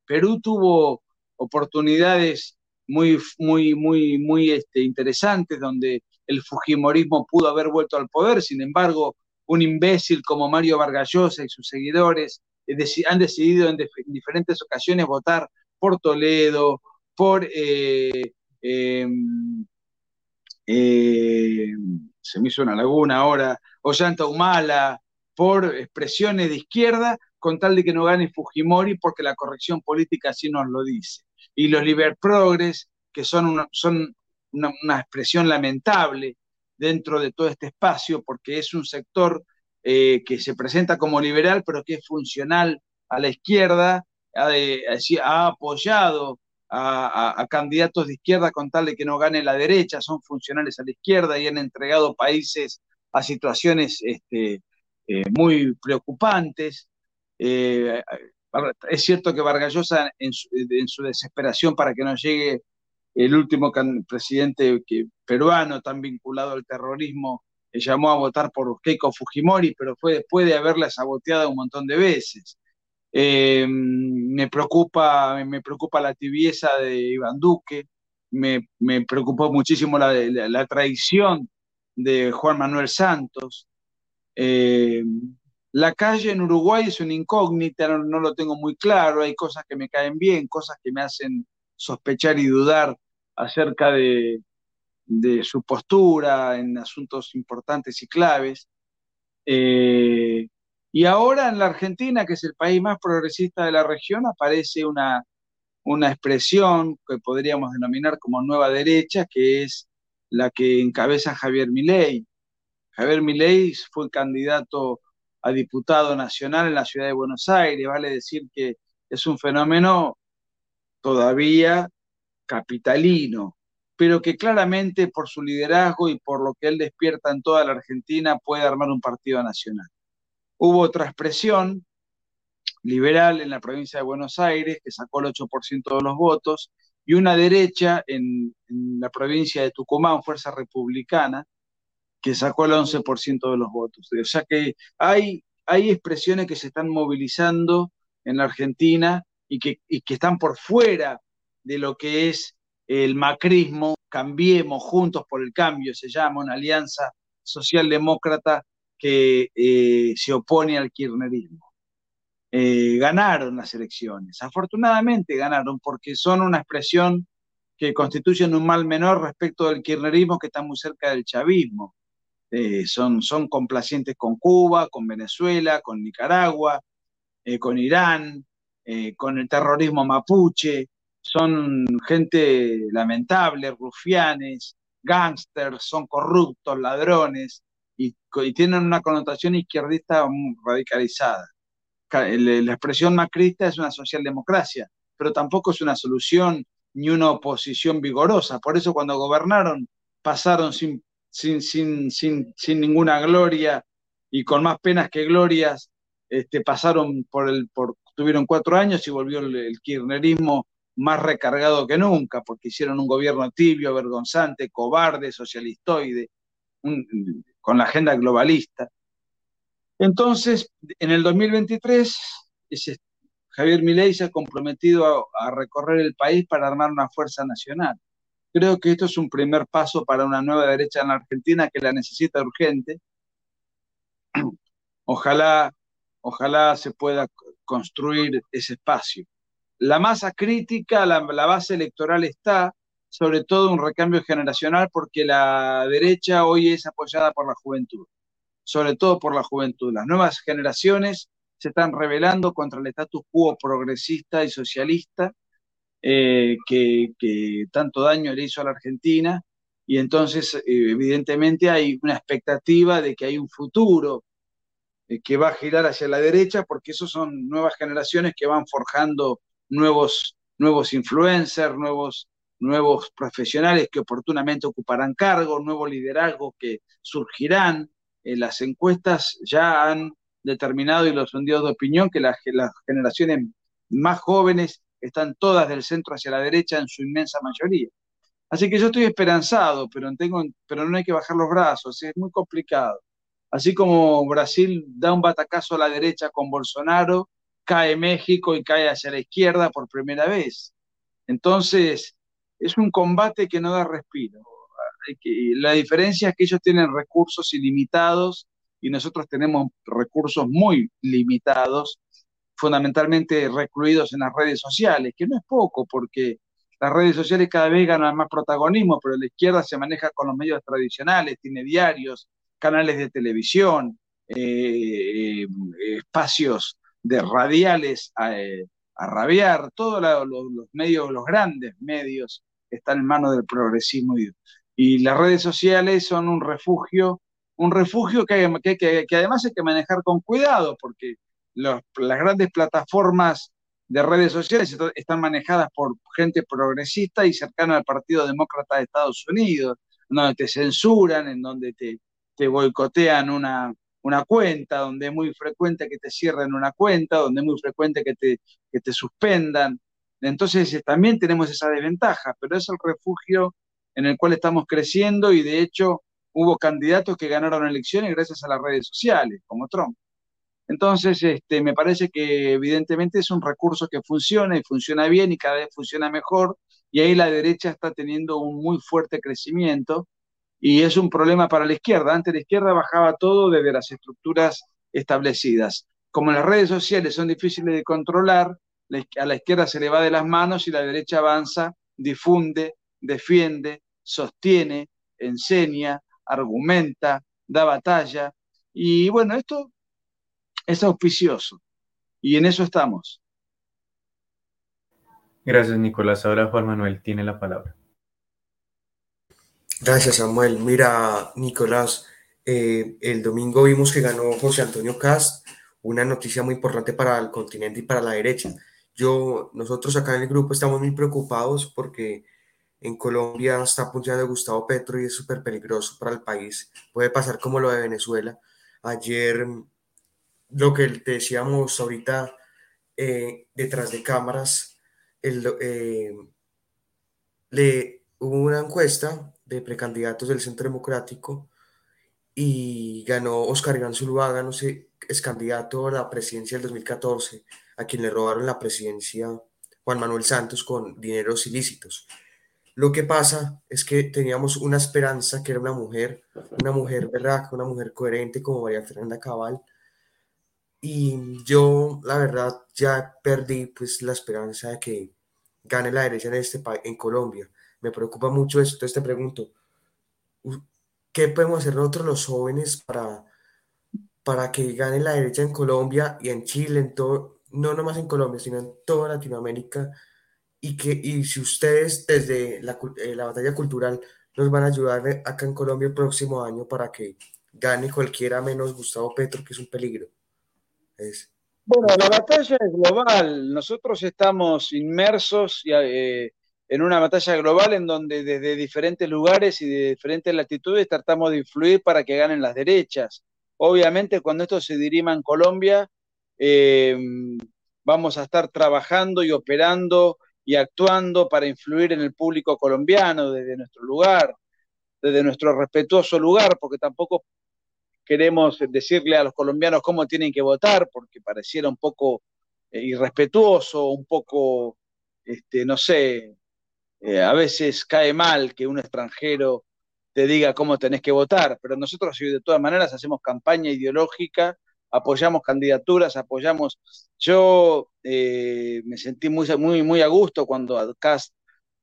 Perú, tuvo oportunidades muy, muy, muy, muy este, interesantes donde el Fujimorismo pudo haber vuelto al poder, sin embargo, un imbécil como Mario Vargallosa y sus seguidores eh, han decidido en, diferentes ocasiones votar por Toledo, por eh, em, se me hizo una laguna ahora, Ollanta Humala, por expresiones de izquierda, con tal de que no gane Fujimori, porque la corrección política así nos lo dice. Y los liberprogres, que son, una, expresión lamentable dentro de todo este espacio, porque es un sector eh, que se presenta como liberal, pero que es funcional a la izquierda, ha, ha apoyado a, candidatos de izquierda con tal de que no gane la derecha, son funcionales a la izquierda y han entregado países a situaciones este, eh, muy preocupantes. Eh, es cierto que Vargallosa, en su, desesperación para que no llegue el último presidente peruano tan vinculado al terrorismo, eh, llamó a votar por Keiko Fujimori, pero fue después de haberla saboteado un montón de veces. me, preocupa, me preocupa la tibieza de Iván Duque, me, preocupó muchísimo la, traición de Juan Manuel Santos. Eh, la calle en Uruguay es una incógnita, no, lo tengo muy claro, hay cosas que me caen bien, cosas que me hacen sospechar y dudar acerca de, su postura en asuntos importantes y claves. Eh, y ahora en la Argentina, que es el país más progresista de la región, aparece una, una expresión que podríamos denominar como nueva derecha, que es la que encabeza Javier Milei. Javier Milei fue candidato a diputado nacional en la ciudad de Buenos Aires, vale decir que es un fenómeno todavía capitalino, pero que claramente por su liderazgo y por lo que él despierta en toda la Argentina puede armar un partido nacional. Hubo otra expresión liberal en la provincia de Buenos Aires que sacó el 8% de los votos y una derecha en, en la provincia de Tucumán, Fuerza Republicana, que sacó el 11% de los votos. O sea que hay, hay expresiones que se están movilizando en la Argentina y que, que están por fuera de lo que es el macrismo, cambiemos juntos por el cambio, se llama una alianza socialdemócrata que eh, se opone al kirchnerismo. Eh, ganaron las elecciones, afortunadamente ganaron porque son una expresión que constituyen un mal menor respecto del kirchnerismo que está muy cerca del chavismo. Eh, son, son complacientes con Cuba, con Venezuela, con Nicaragua, eh, con Irán, eh, con el terrorismo mapuche, son gente lamentable, rufianes, gángsters, son corruptos, ladrones, y, tienen una connotación izquierdista radicalizada. La expresión macrista es una socialdemocracia, pero tampoco es una solución ni una oposición vigorosa. Por eso cuando gobernaron pasaron sin sin, sin, sin, sin ninguna gloria y con más penas que glorias, este, pasaron por el, tuvieron cuatro años y volvió el, kirchnerismo más recargado que nunca, porque hicieron un gobierno tibio, vergonzante, cobarde, socialistoide, con la agenda globalista. Entonces, en el 2023, ese, Javier Milei se ha comprometido a recorrer el país para armar una fuerza nacional. Creo que esto es un primer paso para una nueva derecha en la Argentina que la necesita urgente. Ojalá, ojalá se pueda construir ese espacio. La masa crítica, la, base electoral está, sobre todo un recambio generacional, porque la derecha hoy es apoyada por la juventud, sobre todo por la juventud. Las nuevas generaciones se están rebelando contra el status quo progresista y socialista eh, que, tanto daño le hizo a la Argentina y entonces eh, evidentemente hay una expectativa de que hay un futuro eh, que va a girar hacia la derecha porque esos son nuevas generaciones que van forjando nuevos, nuevos influencers, nuevos, nuevos profesionales que oportunamente ocuparán cargos, nuevos liderazgos que surgirán. las encuestas ya han determinado y los sondeos de opinión que las generaciones más jóvenes están todas del centro hacia la derecha en su inmensa mayoría. Así que yo estoy esperanzado, pero, tengo, pero no hay que bajar los brazos, es muy complicado. Así como Brasil da un batacazo a la derecha con Bolsonaro, cae México y cae hacia la izquierda por primera vez. Entonces, es un combate que no da respiro. La diferencia es que ellos tienen recursos ilimitados y nosotros tenemos recursos muy limitados, fundamentalmente recluidos en las redes sociales, que no es poco, porque las redes sociales cada vez ganan más protagonismo, pero la izquierda se maneja con los medios tradicionales, tiene diarios, canales de televisión, eh, eh, espacios de radiales a, eh, rabiar, todos los medios, los grandes medios están en manos del progresismo y, las redes sociales son un refugio, un refugio que, que, además hay que manejar con cuidado porque las grandes plataformas de redes sociales están manejadas por gente progresista y cercana al Partido Demócrata de Estados Unidos, donde te censuran, en donde te, te boicotean una, una cuenta, donde es muy frecuente que te cierren una cuenta, donde es muy frecuente que te, que te suspendan. Entonces eh, también tenemos esa desventaja, pero es el refugio en el cual estamos creciendo y de hecho hubo candidatos que ganaron elecciones gracias a las redes sociales, como Trump. Entonces, este, me parece que evidentemente es un recurso que funciona y funciona bien y cada vez funciona mejor, y ahí la derecha está teniendo un muy fuerte crecimiento, y es un problema para la izquierda. Antes la izquierda bajaba todo desde las estructuras establecidas. Como las redes sociales son difíciles de controlar, a la izquierda se le va de las manos y la derecha avanza, difunde, defiende, sostiene, enseña, argumenta, da batalla. Y bueno, esto es auspicioso y en eso estamos. Gracias, Nicolás. Ahora Juan Manuel tiene la palabra. Gracias, Samuel. Mira, Nicolás, eh, el domingo vimos que ganó José Antonio Cast, una noticia muy importante para el continente y para la derecha. Yo, nosotros acá en el grupo estamos muy preocupados porque en Colombia está apoyando Gustavo Petro y es súper peligroso para el país. Puede pasar como lo de Venezuela. Ayer lo que te decíamos ahorita eh, detrás de cámaras, eh, le, hubo una encuesta de precandidatos del Centro Democrático y ganó Oscar Iván Zuluaga, no sé, es candidato a la presidencia del 2014, a quien le robaron la presidencia Juan Manuel Santos con dineros ilícitos. Lo que pasa es que teníamos una esperanza que era una mujer, una mujer verdad, una mujer coherente como María Fernanda Cabal, y yo, la verdad, ya perdí pues la esperanza de que gane la derecha en este en Colombia. Me preocupa mucho esto. Entonces te pregunto, ¿qué podemos hacer nosotros los jóvenes para, para que gane la derecha en Colombia y en Chile, en todo, no nomás en Colombia, sino en toda Latinoamérica? Y, que, y si ustedes desde la, eh, la batalla cultural nos van a ayudar acá en Colombia el próximo año para que gane cualquiera menos Gustavo Petro, que es un peligro. Bueno, la batalla es global. Nosotros estamos inmersos eh, en una batalla global en donde desde diferentes lugares y de diferentes latitudes tratamos de influir para que ganen las derechas. Obviamente, cuando esto se dirima en Colombia, eh, vamos a estar trabajando y operando y actuando para influir en el público colombiano desde nuestro lugar, desde nuestro respetuoso lugar, porque tampoco queremos decirle a los colombianos cómo tienen que votar, porque pareciera un poco eh, irrespetuoso, un poco, este, no sé, eh, a veces cae mal que un extranjero te diga cómo tenés que votar, pero nosotros de todas maneras hacemos campaña ideológica, apoyamos candidaturas, apoyamos. Yo eh, me sentí muy, muy, muy a gusto cuando Cast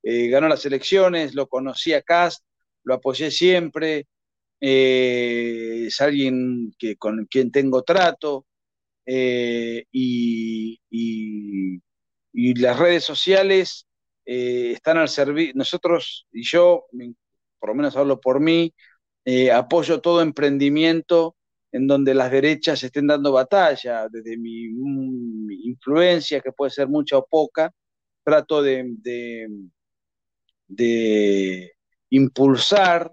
ganó las elecciones, lo conocí a Cast, lo apoyé siempre, eh, es alguien que, con quien tengo trato eh, y, las redes sociales eh, están al servicio, nosotros y yo, por lo menos hablo por mí, apoyo todo emprendimiento en donde las derechas estén dando batalla, desde mi, influencia, que puede ser mucha o poca, trato de, de impulsar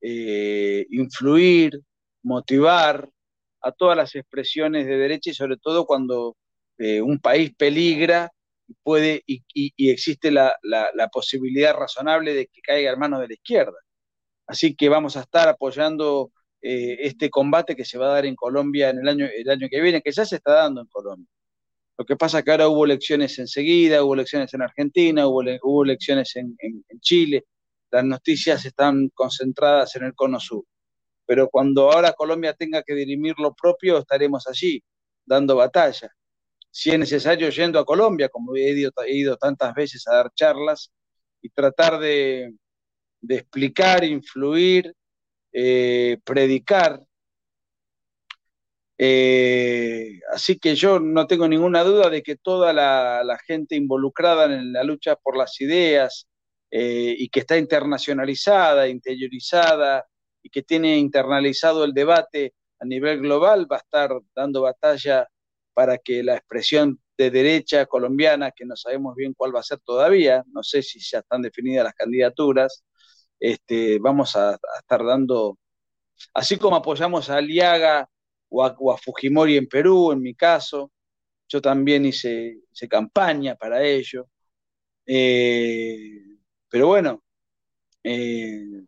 eh, influir, motivar a todas las expresiones de derecha y sobre todo cuando eh, un país peligra puede y, existe la, posibilidad razonable de que caiga en manos de la izquierda. Así que vamos a estar apoyando eh, este combate que se va a dar en Colombia en el año, el año que viene, que ya se está dando en Colombia. Lo que pasa es que ahora hubo elecciones enseguida, hubo elecciones en Argentina, hubo, elecciones en, Chile, las noticias están concentradas en el cono sur. Pero cuando ahora Colombia tenga que dirimir lo propio, estaremos allí, dando batalla. Si es necesario, yendo a Colombia, como he ido, tantas veces a dar charlas, y tratar de, de explicar, influir, eh, predicar. Eh, así que yo no tengo ninguna duda de que toda la, gente involucrada en la lucha por las ideas eh, y que está internacionalizada, interiorizada y que tiene internalizado el debate a nivel global va a estar dando batalla para que la expresión de derecha colombiana, que no sabemos bien cuál va a ser todavía, no sé si ya están definidas las candidaturas, este, vamos a, estar dando, así como apoyamos a Aliaga o a, Fujimori en Perú, en mi caso, yo también hice, campaña para ello. Eh, pero bueno, eh,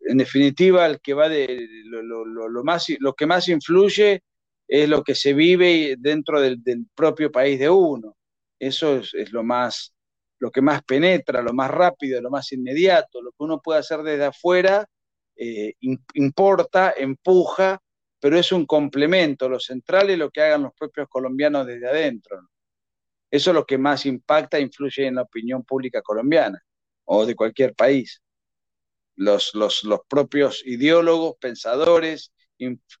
en definitiva, el que va de lo, más, lo que más influye es lo que se vive dentro del, propio país de uno. Eso es, lo más, lo que más penetra, lo más rápido, lo más inmediato. Lo que uno puede hacer desde afuera eh, importa, empuja, pero es un complemento. Lo central es lo que hagan los propios colombianos desde adentro. Eso es lo que más impacta e influye en la opinión pública colombiana o de cualquier país. Los, los, los propios ideólogos, pensadores,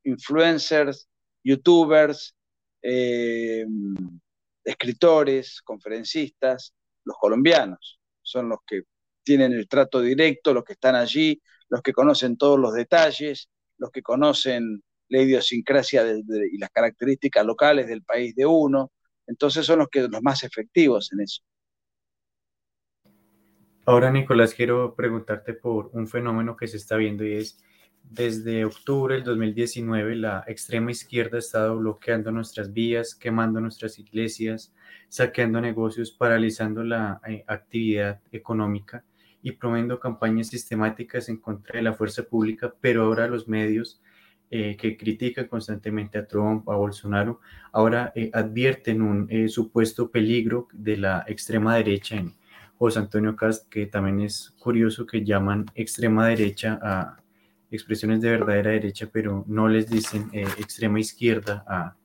influencers, youtubers, eh, escritores, conferencistas, los colombianos, son los que tienen el trato directo, los que están allí, los que conocen todos los detalles, los que conocen la idiosincrasia y las características locales del país de uno. Entonces son los, que, los más efectivos en eso. Ahora, Nicolás, quiero preguntarte por un fenómeno que se está viendo y es desde octubre del 2019, la extrema izquierda ha estado bloqueando nuestras vías, quemando nuestras iglesias, saqueando negocios, paralizando la eh, actividad económica y promoviendo campañas sistemáticas en contra de la fuerza pública, pero ahora los medios eh, que critican constantemente a Trump, a Bolsonaro, ahora eh, advierten un supuesto peligro de la extrema derecha en José Antonio Cast, que también es curioso que llaman extrema derecha a expresiones de verdadera derecha, pero no les dicen eh, extrema izquierda a,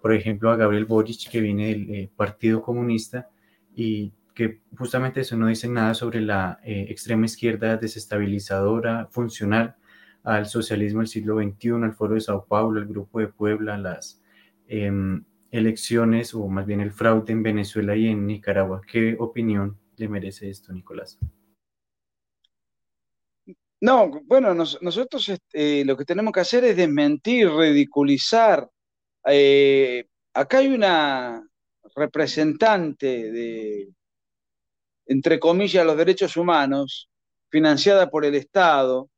por ejemplo, a Gabriel Boric, que viene del eh, Partido Comunista, y que justamente eso no dice nada sobre la eh, extrema izquierda desestabilizadora, funcional al socialismo del siglo XXI, al Foro de Sao Paulo, al Grupo de Puebla, las em, elecciones o más bien el fraude en Venezuela y en Nicaragua. ¿Qué opinión le merece esto, Nicolás? No, bueno, nosotros este, lo que tenemos que hacer es desmentir, ridiculizar. Eh, acá hay una representante de, entre comillas, los derechos humanos, financiada por el Estado,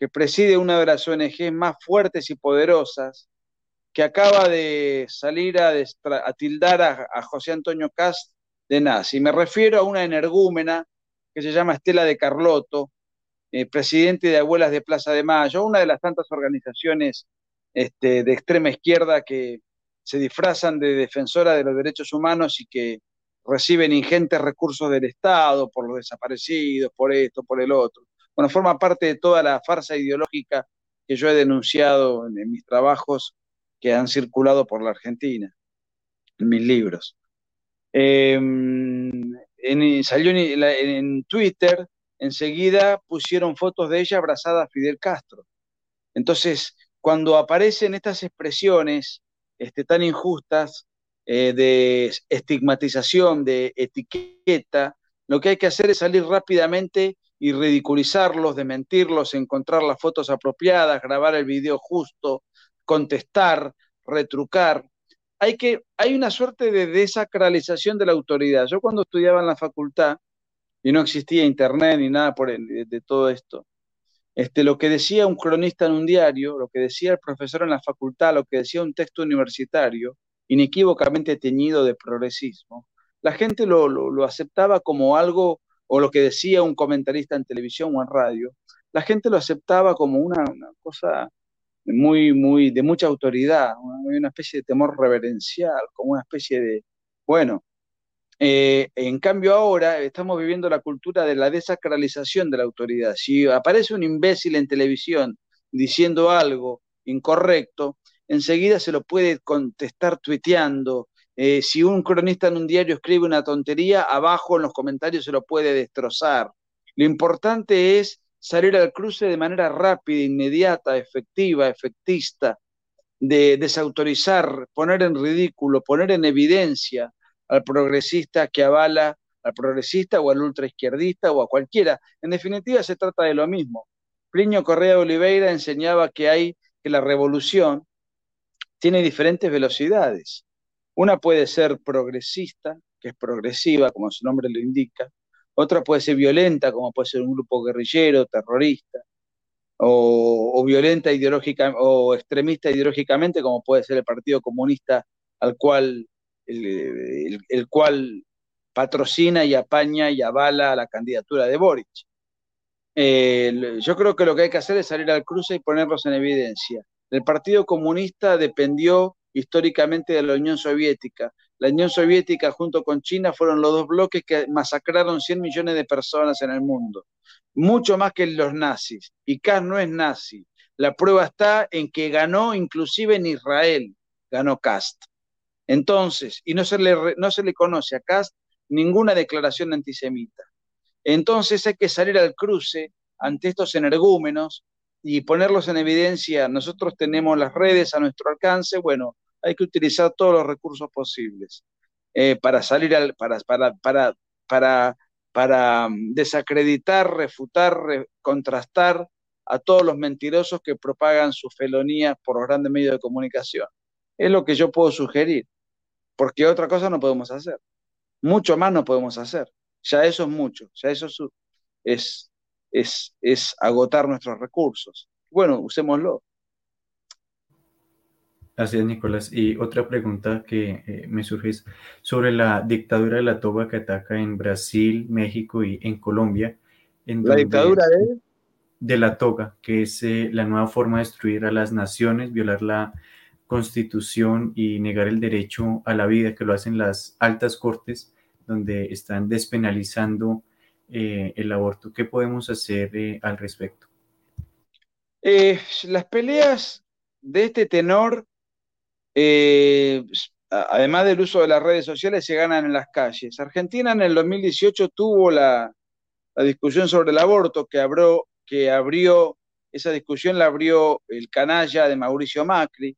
que preside una de las ONG más fuertes y poderosas, que acaba de salir a, tildar a, José Antonio Cast de nazi. Me refiero a una energúmena que se llama Estela de Carlotto, eh, presidente de Abuelas de Plaza de Mayo, una de las tantas organizaciones este, de extrema izquierda que se disfrazan de defensora de los derechos humanos y que reciben ingentes recursos del Estado por los desaparecidos, por esto, por el otro. Bueno, forma parte de toda la farsa ideológica que yo he denunciado en, mis trabajos que han circulado por la Argentina, en mis libros. Em, en, en Twitter enseguida pusieron fotos de ella abrazada a Fidel Castro. Entonces, cuando aparecen estas expresiones este, tan injustas eh, de estigmatización, de etiqueta, lo que hay que hacer es salir rápidamente y ridiculizarlos, desmentirlos, encontrar las fotos apropiadas, grabar el video justo, contestar, retrucar. Hay, que, hay una suerte de desacralización de la autoridad. Yo cuando estudiaba en la facultad, y no existía internet ni nada por de, todo esto. Este, lo que decía un cronista en un diario, lo que decía el profesor en la facultad, lo que decía un texto universitario, inequívocamente teñido de progresismo, la gente lo, lo, aceptaba como algo, o lo que decía un comentarista en televisión o en radio, la gente lo aceptaba como una, cosa muy, muy, de mucha autoridad, una, especie de temor reverencial, como una especie de, bueno, eh, en cambio ahora estamos viviendo la cultura de la desacralización de la autoridad. Si aparece un imbécil en televisión diciendo algo incorrecto, enseguida se lo puede contestar tuiteando. Eh, si un cronista en un diario escribe una tontería, abajo en los comentarios se lo puede destrozar. Lo importante es salir al cruce de manera rápida, inmediata, efectiva, efectista, de desautorizar, poner en ridículo, poner en evidencia al progresista que avala al progresista o al ultraizquierdista o a cualquiera. En definitiva, se trata de lo mismo. Plinio Correa Oliveira enseñaba que hay que la revolución tiene diferentes velocidades. Una puede ser progresista, que es progresiva, como su nombre lo indica, otra puede ser violenta, como puede ser un grupo guerrillero, terrorista, o, violenta ideológica o extremista ideológicamente, como puede ser el Partido Comunista al cual el, cual patrocina y apaña y avala la candidatura de Boric. yo creo que lo que hay que hacer es salir al cruce y ponerlos en evidencia. El Partido Comunista dependió históricamente de la Unión Soviética. La Unión Soviética junto con China fueron los dos bloques que masacraron 100 millones de personas en el mundo, mucho más que los nazis. Y Kast no es nazi. La prueba está en que ganó inclusive en Israel, ganó Kast. Entonces, y no se le, no se le conoce a Kast ninguna declaración antisemita. Entonces hay que salir al cruce ante estos energúmenos y ponerlos en evidencia. Nosotros tenemos las redes a nuestro alcance, bueno, hay que utilizar todos los recursos posibles eh, para salir al, para, para, para, para, para mm, desacreditar, refutar, contrastar a todos los mentirosos que propagan sus felonías por los grandes medios de comunicación. Es lo que yo puedo sugerir, porque otra cosa no podemos hacer. Mucho más no podemos hacer. Ya eso es mucho, ya eso es, es, es agotar nuestros recursos. Bueno, usémoslo. Así es, Nicolás. Y otra pregunta que eh, me surge es sobre la dictadura de la toga que ataca en Brasil, México y en Colombia. ¿La dictadura de? De la toga, que es eh, la nueva forma de destruir a las naciones, violar la constitución y negar el derecho a la vida, que lo hacen las altas cortes, donde están despenalizando eh, el aborto. ¿Qué podemos hacer al respecto? las peleas de este tenor eh, además del uso de las redes sociales, se ganan en las calles. Argentina en el 2018 tuvo la, discusión sobre el aborto que abrió, que abrió, esa discusión la abrió el canalla de Mauricio Macri.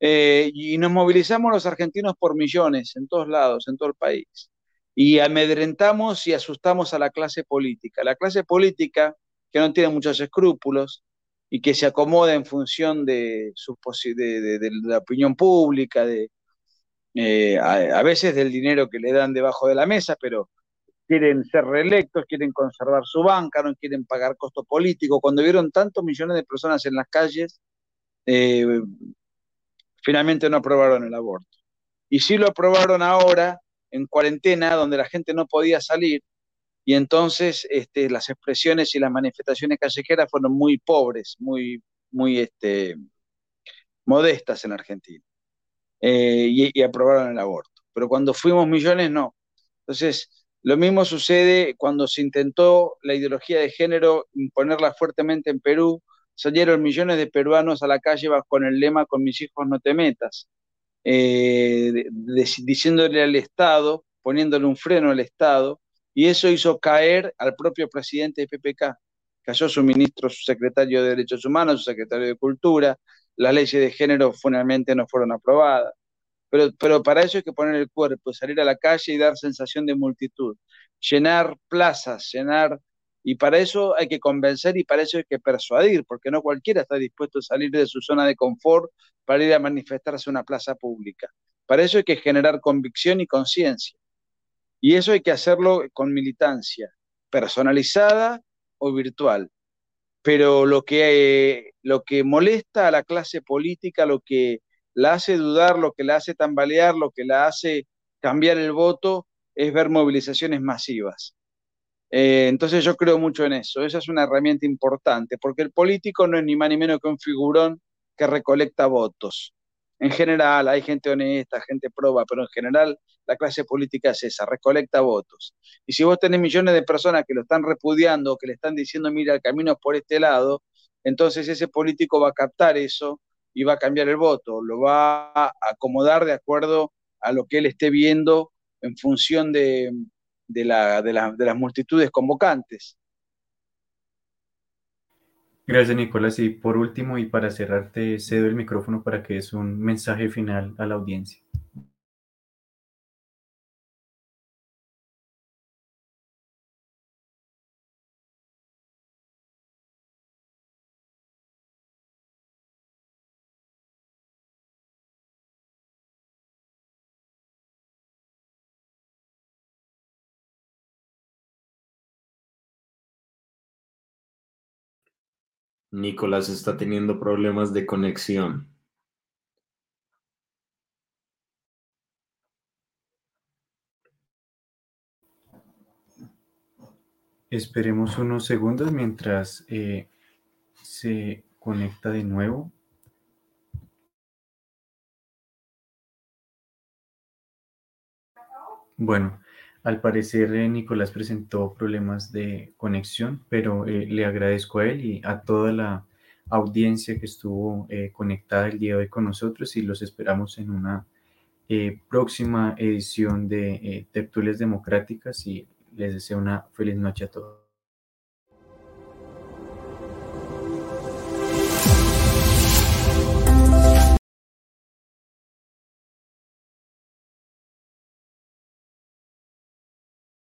Eh, y nos movilizamos los argentinos por millones en todos lados, en todo el país. Y amedrentamos y asustamos a la clase política. La clase política, que no tiene muchos escrúpulos, y que se acomoda en función de, sus de, de, la opinión pública, de, eh, a, veces del dinero que le dan debajo de la mesa, pero quieren ser reelectos, quieren conservar su banca, no quieren pagar costo político. Cuando vieron tantos millones de personas en las calles, eh, finalmente no aprobaron el aborto. Y sí lo aprobaron ahora, en cuarentena, donde la gente no podía salir, y entonces este, las expresiones y las manifestaciones callejeras fueron muy pobres, muy, muy este, modestas en Argentina, eh, y, aprobaron el aborto. Pero cuando fuimos millones, no. Entonces, lo mismo sucede cuando se intentó la ideología de género imponerla fuertemente en Perú, salieron millones de peruanos a la calle con el lema con mis hijos no te metas, eh, diciéndole al Estado, poniéndole un freno al Estado, y eso hizo caer al propio presidente de PPK. Cayó su ministro, su secretario de Derechos Humanos, su secretario de Cultura, las leyes de género finalmente no fueron aprobadas. Pero, para eso hay que poner el cuerpo, salir a la calle y dar sensación de multitud, llenar plazas, llenar... Y para eso hay que convencer y para eso hay que persuadir, porque no cualquiera está dispuesto a salir de su zona de confort para ir a manifestarse en una plaza pública. Para eso hay que generar convicción y conciencia. Y eso hay que hacerlo con militancia, personalizada o virtual. Pero lo que, lo que molesta a la clase política, lo que la hace dudar, lo que la hace tambalear, lo que la hace cambiar el voto, es ver movilizaciones masivas. Eh, entonces yo creo mucho en eso, esa es una herramienta importante, porque el político no es ni más ni menos que un figurón que recolecta votos. En general hay gente honesta, gente proba, pero en general la clase política es esa, recolecta votos. Y si vos tenés millones de personas que lo están repudiando, que le están diciendo, mira, el camino es por este lado, entonces ese político va a captar eso y va a cambiar el voto, lo va a acomodar de acuerdo a lo que él esté viendo en función de, de, la, de, de las multitudes convocantes. Gracias, Nicolás. Y por último, y para cerrarte, cedo el micrófono para que es un mensaje final a la audiencia. Nicolás está teniendo problemas de conexión. Esperemos unos segundos mientras eh, se conecta de nuevo. Bueno, al parecer, eh, Nicolás presentó problemas de conexión, pero eh, le agradezco a él y a toda la audiencia que estuvo eh, conectada el día de hoy con nosotros y los esperamos en una próxima edición de Tertulias Democráticas y les deseo una feliz noche a todos.